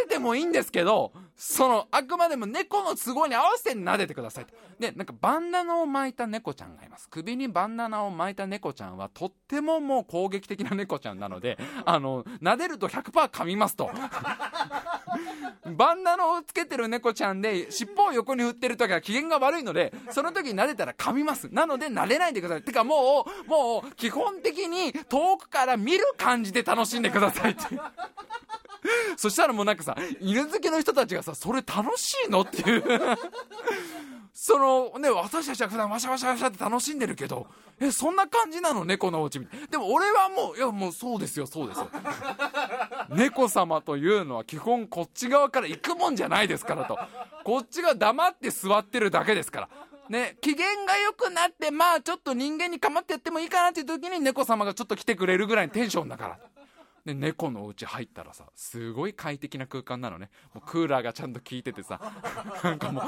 でてもいいんですけど、その、あくまでも猫の都合に合わせて撫でてくださいと。で、なんかバンダナを巻いた猫ちゃんがいます。首にバンダナを巻いた猫ちゃんは、とってももう攻撃的な猫ちゃんなので、あの、撫でると100%噛みますと。バンダナをつけてる猫ちゃんで、尻尾を横に振ってる時は機嫌が悪いので、その時に撫でたら噛みます。なので撫でないでください。てかもう、もう、基本的に遠くから見る感じで楽しんでくださいって。そしたらもうなんかさ、犬好きの人たちがさ、それ楽しいのっていう そのね、私たちは普段ワシャワシャワシャって楽しんでるけど、え、そんな感じなの？猫のお家みたい。でも俺はもう、いやもうそうですよ、そうですよ。猫様というのは基本こっち側から行くもんじゃないですからと。こっちが黙って座ってるだけですから。ね、機嫌が良くなって、まあちょっと人間に構ってやってもいいかなっていう時に猫様がちょっと来てくれるぐらいのテンションだから。で猫のお家入ったらさすごい快適な空間なのね。もうクーラーがちゃんと効いててさなんかもう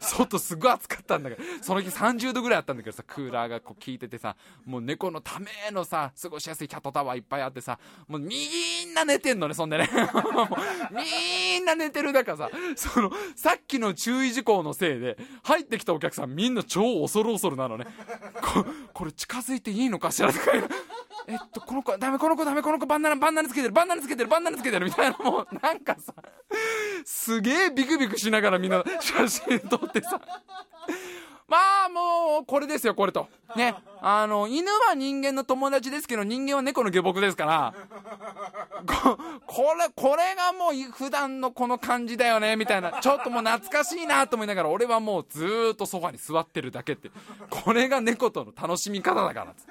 外すごい暑かったんだけどその日30度ぐらいあったんだけどさクーラーがこう効いててさもう猫のためのさ過ごしやすいキャットタワーいっぱいあってさもうみんな寝てんのねそんでね。みんな寝てる中さそのさっきの注意事項のせいで入ってきたお客さんみんな超恐る恐るなのね。ここれ近づいていいのかしらとかえっと、この子、ダメ、この子ダメ、この子バンダナ、バンダナつけてる、バンダナつけてる、バンダナつけてる、みたいな、もう、なんかさ、すげえビクビクしながらみんな写真撮ってさ、まあもう、これですよ、これと。ね。あの、犬は人間の友達ですけど、人間は猫の下僕ですから、こ、れ、これがもう普段のこの感じだよね、みたいな。ちょっともう懐かしいなと思いながら、俺はもうずっとソファに座ってるだけって。これが猫との楽しみ方だからって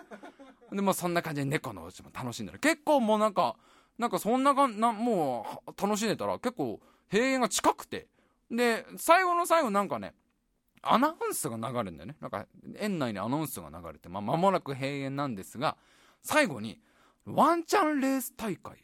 でもそんな感じで猫のうちも楽しんでる。結構もうなんか、なんかそんなかな、もう楽しんでたら結構閉園が近くて。で、最後の最後なんかね、アナウンスが流れるんだよね。なんか、園内にアナウンスが流れて、まあ、間もなく閉園なんですが、最後に、ワンチャンレース大会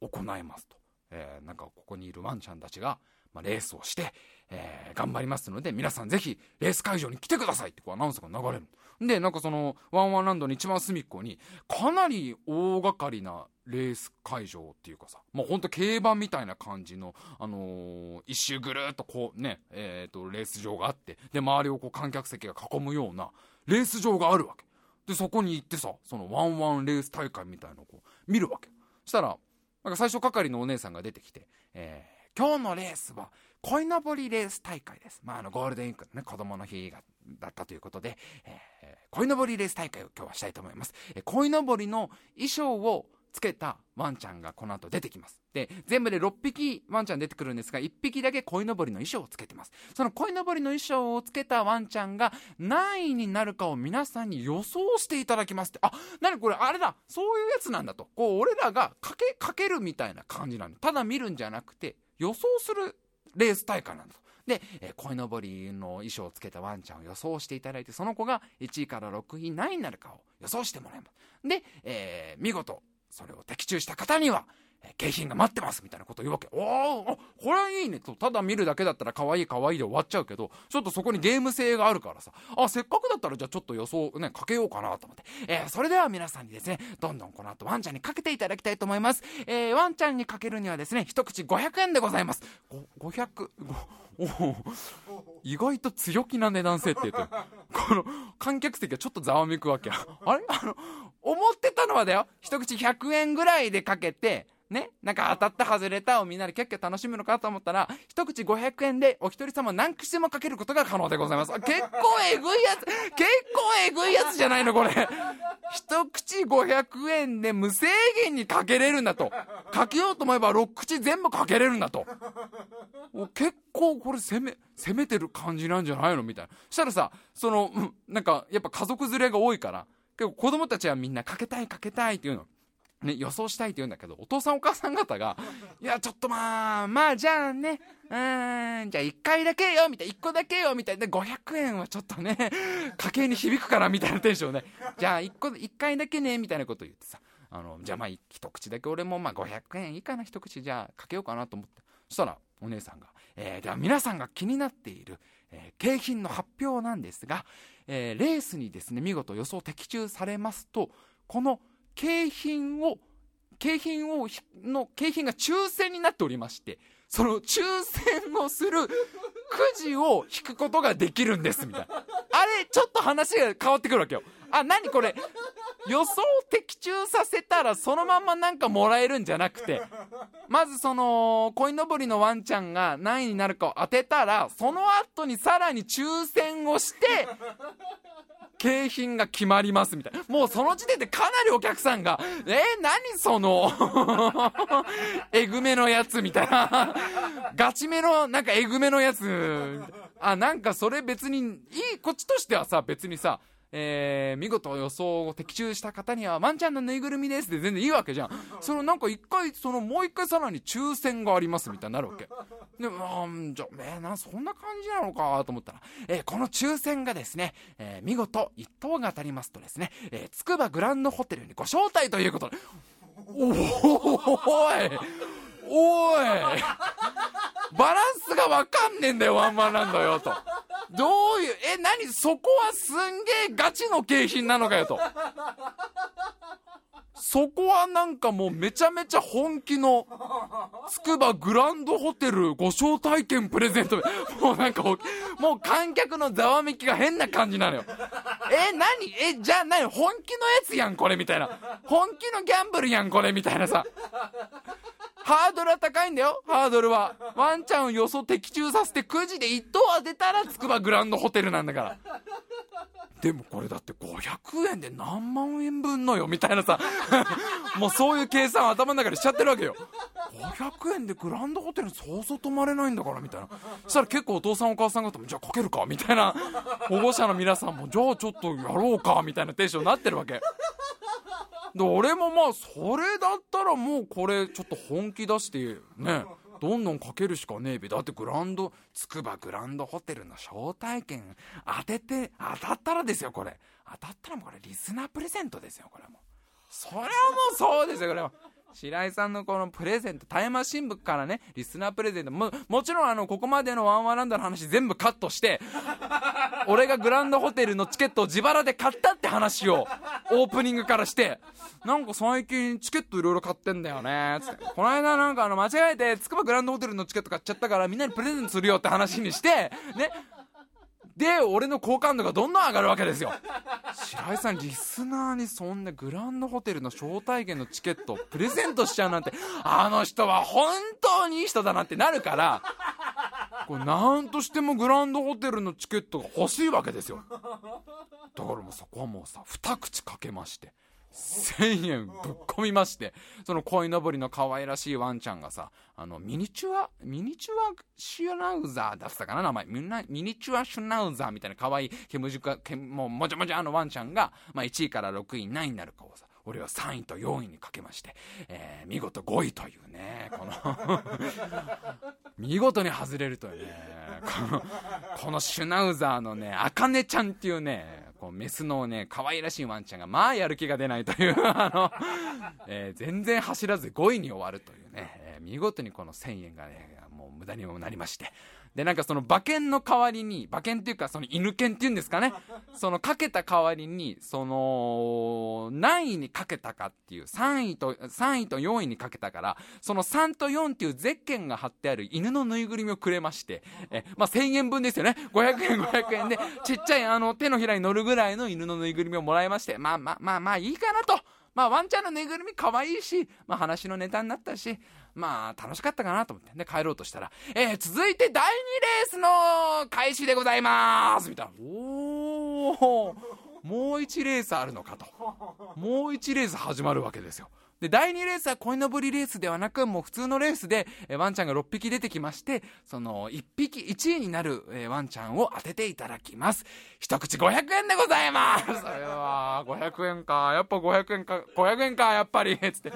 を行いますと。えー、なんかここにいるワンちゃんたちが、まあ、レースをして、えー、頑張りますので、皆さんぜひ、レース会場に来てくださいってこうアナウンスが流れる。で、なんかその、ワンワンランドの一番隅っこに、かなり大掛かりなレース会場っていうかさ、もうほんと競馬みたいな感じの、あのー、一周ぐるっとこうね、えっ、ー、と、レース場があって、で、周りをこう観客席が囲むような、レース場があるわけ。で、そこに行ってさ、そのワンワンレース大会みたいなのをこう、見るわけ。そしたら、なんか最初係のお姉さんが出てきて、えー、今日のレースは、鯉のぼりレース大会です。まあ、あの、ゴールデンウィークのね、子供の日が、だったということで、えー、鯉のぼりレース大会を今日はしたいと思います。えー、鯉のぼりの衣装をつけたワンちゃんがこの後出てきます。で、全部で6匹ワンちゃん出てくるんですが、1匹だけ鯉のぼりの衣装をつけてます。その鯉のぼりの衣装をつけたワンちゃんが何位になるかを皆さんに予想していただきますって。あ、なにこれあれだそういうやつなんだと。こう、俺らがかけ、かけるみたいな感じなんだ。ただ見るんじゃなくて、予想するレース大会なんだと。で、えー、鯉のぼりの衣装をつけたワンちゃんを予想していただいて、その子が1位から6位何位になるかを予想してもらいます。で、えー、見事、それを的中した方には、景品が待ってますみたいなこと言うわけ。おおこれはいいねと。ただ見るだけだったら可愛い可愛いで終わっちゃうけど、ちょっとそこにゲーム性があるからさ、あ、せっかくだったらじゃあちょっと予想ね、かけようかなと思って。えー、それでは皆さんにですね、どんどんこの後ワンちゃんにかけていただきたいと思います。えー、ワンちゃんにかけるにはですね、一口500円でございます。500、お意外と強気な値段設定と。この観客席がちょっとざわめくわけや。あれ？あの、思ってたのはだよ。一口100円ぐらいでかけて、ね、なんか当たった外れたをみんなでキャッキャ楽しむのかと思ったら、一口500円でお一人様何口でもかけることが可能でございます。結構えぐいやつ、結構えぐいやつじゃないのこれ。一口500円で無制限にかけれるんだと。かけようと思えば6口全部かけれるんだと。結構これ攻め、攻めてる感じなんじゃないの？みたいな。したらさ、その、なんかやっぱ家族連れが多いから、結構子供たちはみんなかけたいかけたいっていうの。ね、予想したいって言うんだけど、お父さんお母さん方が、いや、ちょっとまあ、まあ、じゃあね、うん、じゃあ1回だけよ、みたいな、1個だけよ、みたいな、500円はちょっとね、家計に響くから、みたいなテンションね。じゃあ1個、1回だけね、みたいなこと言ってさ、あの、じゃあまあ、一口だけ俺もまあ500円いいかな、一口じゃあかけようかなと思って。そしたら、お姉さんが、えー、では皆さんが気になっている、えー、景品の発表なんですが、えー、レースにですね、見事予想的中されますと、この景品を、景品を、の、景品が抽選になっておりまして、その抽選をするくじを引くことができるんです、みたいな。あれ、ちょっと話が変わってくるわけよ。あ、何これ？予想的中させたらそのまんまなんかもらえるんじゃなくて、まずその、鯉のぼりのワンちゃんが何位になるかを当てたら、その後にさらに抽選をして、景品が決まりますみたいな。もうその時点でかなりお客さんが、えー、何その？えぐめのやつみたいな。ガチめの、なんかえぐめのやつ。あ、なんかそれ別に、いい、こっちとしてはさ、別にさ、えー、見事予想を的中した方には、ワンちゃんのぬいぐるみですって全然いいわけじゃん。そのなんか一回、そのもう一回さらに抽選がありますみたいになるわけ。で、うん、じゃ、えー、な、そんな感じなのかと思ったら、えー、この抽選がですね、えー、見事一等が当たりますとですね、えー、つくばグランドホテルにご招待ということで、おおいおいバランスがわかんねえんだよ、ワンマンランドよ、と。どういう、え、何？そこはすんげえガチの景品なのかよと。そこはなんかもうめちゃめちゃ本気の、つくばグランドホテルご招待券プレゼント。もうなんか、もう観客のざわめきが変な感じなのよ。え、何？え、じゃあ何？本気のやつやんこれみたいな。本気のギャンブルやんこれみたいなさ。ハードルは高いんだよ、ハードルは。ワンちゃんを予想的中させて9時で1等当てたらつくばグランドホテルなんだから。でもこれだって500円で何万円分のよみたいなさ。もうそういう計算頭の中でしちゃってるわけよ。500円でグランドホテルにそうそう泊まれないんだからみたいな。そしたら結構お父さんお母さん方もじゃあかけるかみたいな。保護者の皆さんもじゃあちょっとやろうかみたいなテンションになってるわけ。で俺もまあそれだったらもうこれちょっと本気出してね。どんどんかけるしかねえべ。だってグランドつくばグランドホテルの招待券当てて当たったらですよこれ。当たったらもうこれリスナープレゼントですよこれもそれはもうそうですよこれは。白井さんのこのプレゼント、タイマー新聞からね、リスナープレゼント、も、もちろんあの、ここまでのワンワンランドの話全部カットして、俺がグランドホテルのチケットを自腹で買ったって話を、オープニングからして、なんか最近チケットいろいろ買ってんだよね、つって。この間なんかあの、間違えて、つくばグランドホテルのチケット買っちゃったからみんなにプレゼントするよって話にして、ね、で、俺の好感度がどんどん上がるわけですよ。白井さん、リスナーにそんなグランドホテルの招待券のチケットをプレゼントしちゃうなんて、あの人は本当にいい人だなってなるから、これ何としてもグランドホテルのチケットが欲しいわけですよ。だからもうそこはもうさ、二口かけまして。1000円ぶっ込みまして、その鯉のぼりの可愛らしいワンちゃんがさ、あの、ミニチュア、ミニチュアシュナウザーだったかな名前。ミニチュアシュナウザーみたいな可愛い毛むじか、毛もうもちゃもちゃあのワンちゃんが、まあ1位から6位何位になるかをさ、俺は3位と4位にかけまして、えー、見事5位というね、この 見事に外れるというね、この、このシュナウザーのね、あかねちゃんっていうね、こうメスのね可愛らしいワンちゃんがまあやる気が出ないという あの、えー、全然走らず5位に終わるというね、えー、見事にこの1000円がねもう無駄にもなりましてで、なんかその馬券の代わりに、馬券っていうかその犬券っていうんですかね。そのかけた代わりに、その、何位にかけたかっていう、3位と、3位と4位にかけたから、その3と4っていうゼッケンが貼ってある犬のぬいぐるみをくれまして、え、まあ、1000円分ですよね。500円500円で、ちっちゃいあの手のひらに乗るぐらいの犬のぬいぐるみをもらいまして、まあまあまあまあいいかなと。まあワンちゃんのぬいぐるみ可愛いし、まあ話のネタになったし、まあ、楽しかったかなと思って。で、帰ろうとしたら、えー、続いて第2レースの開始でございますみたいな。おー、もう1レースあるのかと。もう1レース始まるわけですよ。で、第2レースは鯉のぼりレースではなく、もう普通のレースで、えワンちゃんが6匹出てきまして、その1匹、1位になる、えワンちゃんを当てていただきます。一口500円でございますそれは、500円か、やっぱ500円か、500円か、やっぱり、つって。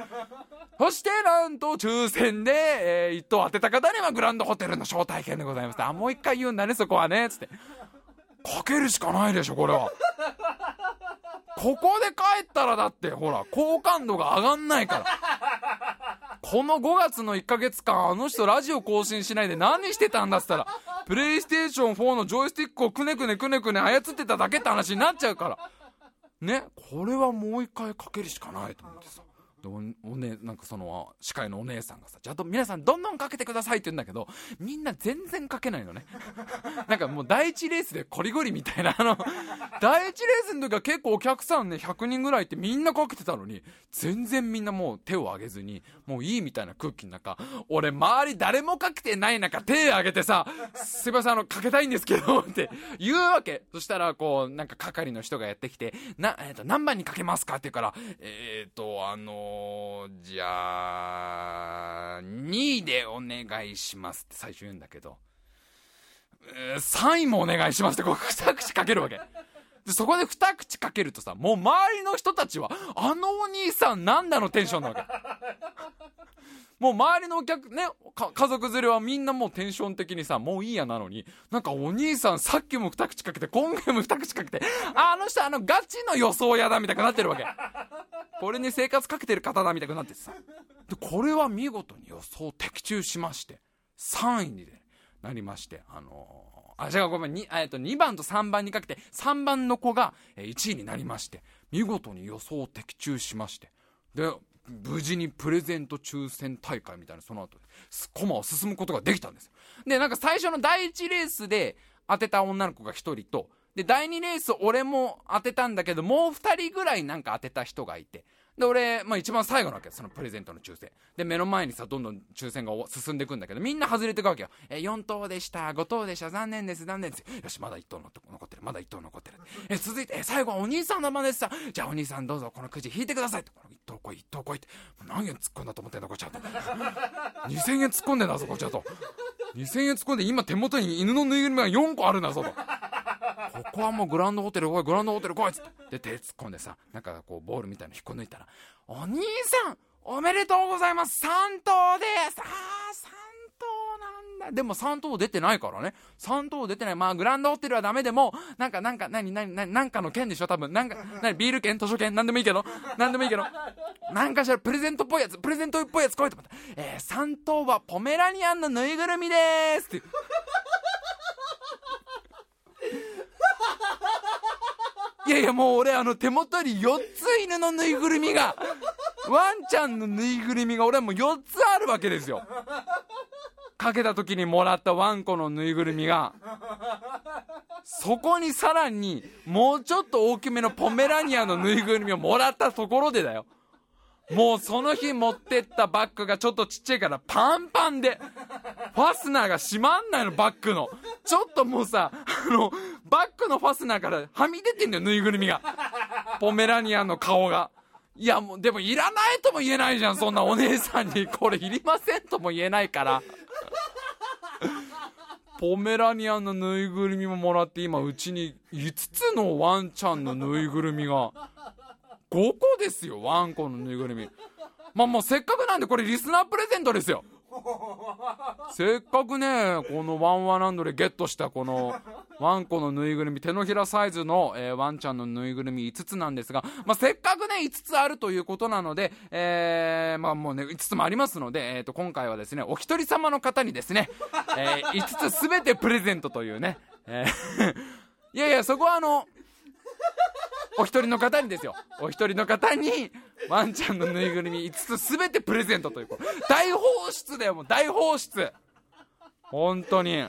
そして、なんと、抽選で、えー、1等当てた方にはグランドホテルの招待券でございます。あ、もう一回言うんだね、そこはね、つって。かけるしかないでしょ、これは。ここで帰ったらだってほら好感度が上がんないから。この5月の1ヶ月間あの人ラジオ更新しないで何してたんだっつったらプレイステーション4のジョイスティックをくねくねくねくね操ってただけって話になっちゃうから。ねこれはもう一回かけるしかないと思ってさ。おおね、なんかその司会のお姉さんがさ、じゃあ皆さんどんどんかけてくださいって言うんだけど、みんな全然かけないのね。なんかもう第一レースでコリゴリみたいな、あの、第一レースの時は結構お客さんね、100人ぐらいってみんなかけてたのに、全然みんなもう手を挙げずに、もういいみたいな空気の中、俺周り誰もかけてない中手挙げてさ、すいませんあの、かけたいんですけど、って言うわけ。そしたらこう、なんか係の人がやってきて、な、えっ、ー、と、何番にかけますか？って言うから、えっ、ー、と、あのじゃあ、2位でお願いしますって最初言うんだけど、3位もお願いしますってこう2口かけるわけ。で、そこで2口かけるとさ、もう周りの人たちは、あのお兄さんなんだのテンションなわけ。もう周りのお客、ね、家族連れはみんなもうテンション的にさ、もういいやなのに、なんかお兄さんさっきも二口かけて、今回も二口かけて、あの人あのガチの予想屋だみたいになってるわけ。これに生活かけてる方だみたいになってさ。で、これは見事に予想的中しまして、3位になりまして、あのー、あ、違う、ごめん、えっと、2番と3番にかけて、3番の子が1位になりまして、見事に予想を的中しまして、で、無事にプレゼント抽選大会みたいなその後で駒を進むことができたんですよ。でなんか最初の第1レースで当てた女の子が1人とで第2レース俺も当てたんだけどもう2人ぐらいなんか当てた人がいてで、俺、まあ一番最後なわけ、そのプレゼントの抽選。で、目の前にさ、どんどん抽選が進んでいくんだけど、みんな外れていくわけよ。え、4等でした、5等でした、残念です、残念です。よし、まだ1等残ってる、まだ1等残ってる。え、続いて、え、最後はお兄さんの番でさ。じゃあお兄さんどうぞ、このくじ引いてください。この1等来い、1等来いって。何円突っ込んだと思ってんだ、こっちはと。2000円突っ込んでんだぞ、こっちはと。2000円突っ込んで、今手元に犬のぬいぐるみが4個あるんだぞと。ここはもうグランドホテル来い、グランドホテル来いっつって。で、手突っ込んでさ、なんかこう、ボールみたいなの引っこ抜いたら、お兄さん、おめでとうございます !3 等ですあー、3等なんだ。でも3等出てないからね。3等出てない。まあ、グランドホテルはダメでも、なんか、なんか、なに、なに、なに、なんかの券でしょ多分。なんか、なに、ビール券、図書券、なんでもいいけど。なんでもいいけど。なんかしら、プレゼントっぽいやつ、プレゼントっぽいやつ来いと思った。えー、3等はポメラニアンのぬいぐるみでーすって。いやいやもう俺あの手元に4つ犬のぬいぐるみが、ワンちゃんのぬいぐるみが俺はもう4つあるわけですよ。かけた時にもらったワンコのぬいぐるみが、そこにさらにもうちょっと大きめのポメラニアのぬいぐるみをもらったところでだよ。もうその日持ってったバッグがちょっとちっちゃいからパンパンで、ファスナーが閉まんないの、バッグの。ちょっともうさ、あの、バッグのファスナーからはみ出てんだよ、ぬいぐるみが。ポメラニアンの顔が。いやもう、でもいらないとも言えないじゃん、そんなお姉さんに。これいりませんとも言えないから。ポメラニアンのぬいぐるみももらって、今うちに5つのワンちゃんのぬいぐるみが5個ですよ、ワンコのぬいぐるみ。まあもうせっかくなんでこれリスナープレゼントですよ。せっかくね、このワンワンランドでゲットしたこのワンコのぬいぐるみ、手のひらサイズの、えー、ワンちゃんのぬいぐるみ5つなんですが、まあ、せっかくね、5つあるということなので、えー、まあもうね、5つもありますので、えっ、ー、と、今回はですね、お一人様の方にですね、えー、5つすべてプレゼントというね、えー いやいや、そこはあの、お一人の方にですよ。お一人の方に、ワンちゃんのぬいぐるみ5つすべてプレゼントという。大放出だよ、もう大放出。本当に。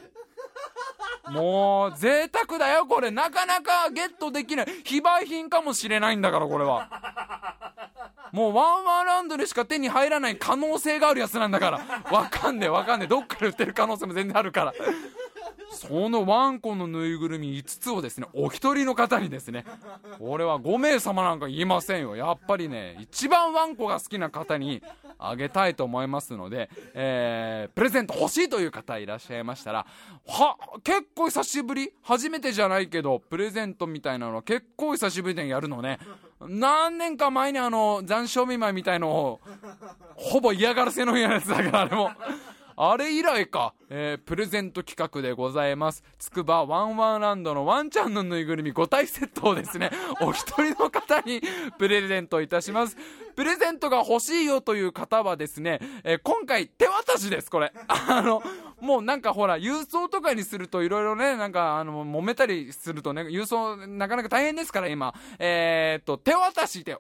もう、贅沢だよ、これ。なかなかゲットできない。非売品かもしれないんだから、これは。もう、ワンワンランドでしか手に入らない可能性があるやつなんだから。わかんねえ、わかんねえ。どっから売ってる可能性も全然あるから。そのワンコのぬいぐるみ5つをですね、お一人の方にですね、俺は5名様なんか言いませんよ。やっぱりね、一番ワンコが好きな方にあげたいと思いますので、えー、プレゼント欲しいという方いらっしゃいましたら、は、結構久しぶり？初めてじゃないけど、プレゼントみたいなのは結構久しぶりにやるのね。何年か前にあの、残暑見舞いみたいのを、ほぼ嫌がらせのようなやつだから、あれも。あれ以来か、えー、プレゼント企画でございます。つくばワンワンランドのワンちゃんのぬいぐるみ5体セットをですね、お一人の方にプレゼントいたします。プレゼントが欲しいよという方はですね、えー、今回手渡しです、これ。あの、もうなんかほら、郵送とかにするといろいろね、なんかあの、揉めたりするとね、郵送なかなか大変ですから今。えー、っと、手渡しで、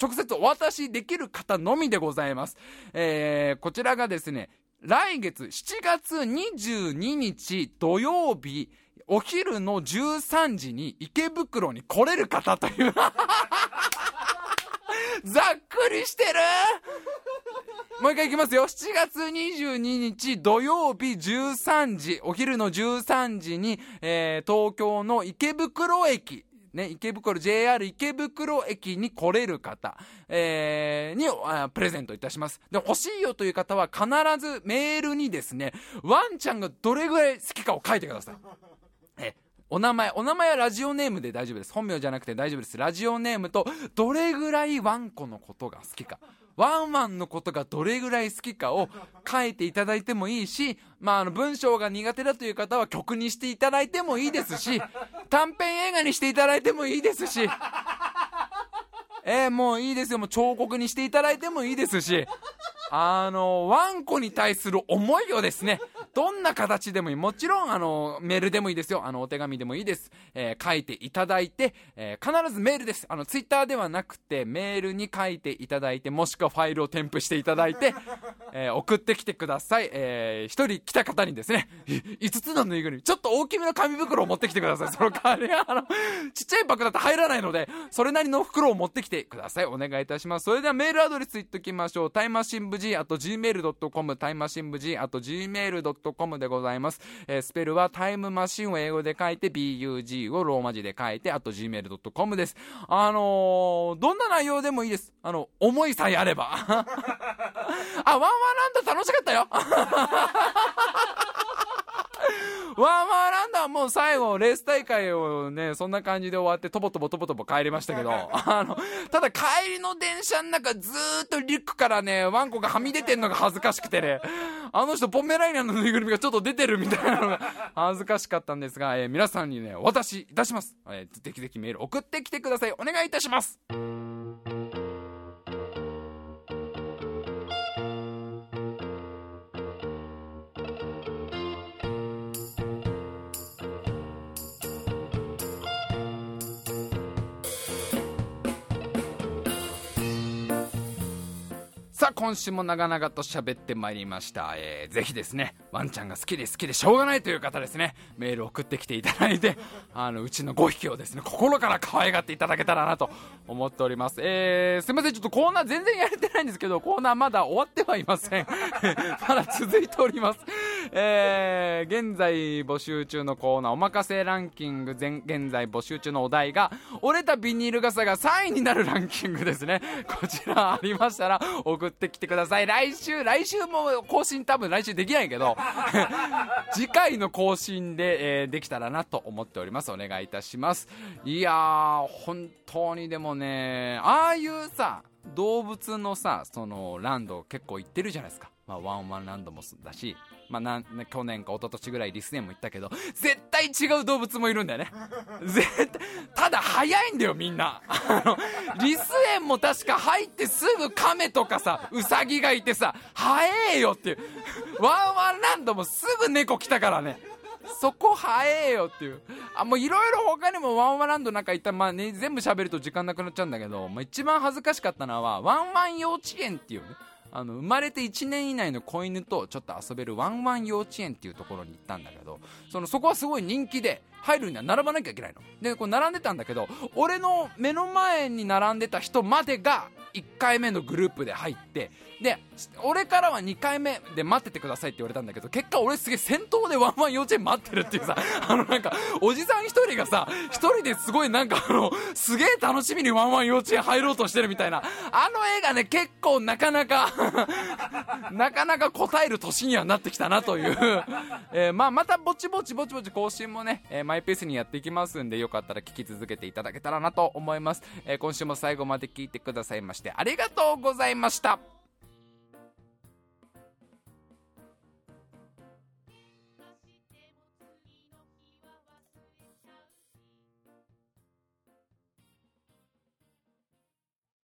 直接お渡しできる方のみでございます。えー、こちらがですね、来月7月22日土曜日、お昼の13時に池袋に来れる方という ざっくりしてるもう一回いきますよ。7月22日土曜日13時、お昼の13時に、えー、東京の池袋駅、ね、池袋、JR 池袋駅に来れる方、えー、にプレゼントいたします。で、欲しいよという方は必ずメールにですね、ワンちゃんがどれぐらい好きかを書いてください。えお名前、お名前はラジオネームで大丈夫です。本名じゃなくて大丈夫です。ラジオネームと、どれぐらいワンコのことが好きか。ワンワンのことがどれぐらい好きかを書いていただいてもいいし、まあ、あの、文章が苦手だという方は曲にしていただいてもいいですし、短編映画にしていただいてもいいですし、えー、もういいですよ。もう彫刻にしていただいてもいいですし、あの、ワンコに対する思いをですね、どんな形でもいい。もちろん、あの、メールでもいいですよ。あの、お手紙でもいいです。えー、書いていただいて、えー、必ずメールです。あの、ツイッターではなくて、メールに書いていただいて、もしくはファイルを添付していただいて、えー、送ってきてください。えー、一人来た方にですね、5つのぬいぐるみ、ちょっと大きめの紙袋を持ってきてください。その代わり、あの、ちっちゃいパックだと入らないので、それなりの袋を持ってきてください。お願いいたします。それではメールアドレス言っときましょう。タイマシン部 G、あと gmail.com、タイムマシン部 G、あと gmail.com でございます。えー、スペルはタイムマシンを英語で書いて、bug をローマ字で書いて、あと gmail.com です。あのー、どんな内容でもいいです。あの、思いさえあれば。あ、ワンワンランド楽しかったよ。ワンワンランドはもう最後、レース大会をね、そんな感じで終わって、とぼとぼとぼとぼ帰りましたけど、あの、ただ帰りの電車の中ずーっとリュックからね、ワンコがはみ出てんのが恥ずかしくてね、あの人ポメライナのぬいぐるみがちょっと出てるみたいなのが 恥ずかしかったんですが、えー、皆さんにね、お渡しいたします。えー、ぜひぜひメール送ってきてください。お願いいたします。あ、今週も長々と喋ってまいりました。えー、ぜひですね、ワンちゃんが好きで好きでしょうがないという方ですね、メール送ってきていただいて、あの、うちの5匹をですね、心から可愛がっていただけたらなと思っております。えー、すいません、ちょっとコーナー全然やれてないんですけど、コーナーまだ終わってはいません。まだ続いております。えー、現在募集中のコーナー、おまかせランキング、現在募集中のお題が、折れたビニール傘が3位になるランキングですね。こちらありましたら、送ってきてください。来週、来週も更新多分来週できないけど、次回の更新で、えー、できたらなと思っております。お願いいたします。いやー、本当にでもね、ああいうさ、動物のさ、そのランド結構行ってるじゃないですか。まあ、ワンワンランドもだし、まあ、な去年か一昨年ぐらいリス園も行ったけど、絶対違う動物もいるんだよね。絶対、ただ早いんだよ、みんな。あの、リス園も確か入ってすぐ亀とかさ、ウサギがいてさ、早えよっていう。ワンワンランドもすぐ猫来たからね。そこ早えよっていう。あ、もういろいろ他にもワンワンランドなんか行ったら、まあね、全部喋ると時間なくなっちゃうんだけど、まあ一番恥ずかしかったのは、ワンワン幼稚園っていうね、あの生まれて1年以内の子犬とちょっと遊べるワンワン幼稚園っていうところに行ったんだけどそのそこはすごい人気で入るには並ばなきゃいけないの。でこう並んでたんだけど俺の目の前に並んでた人までが1回目のグループで入ってで俺からは2回目で待っててくださいって言われたんだけど結果俺すげえ先頭でワンワン幼稚園待ってるっていうさ あのなんかおじさん1人がさ1人ですごいなんかあのすげえ楽しみにワンワン幼稚園入ろうとしてるみたいな。あの映画ね結構なかなか なかなか答える年にはなってきたなという、えー、まあまたぼちぼちぼちぼち更新もね、えー、マイペースにやっていきますんでよかったら聞き続けていただけたらなと思います、えー、今週も最後まで聞いてくださいましてありがとうございました。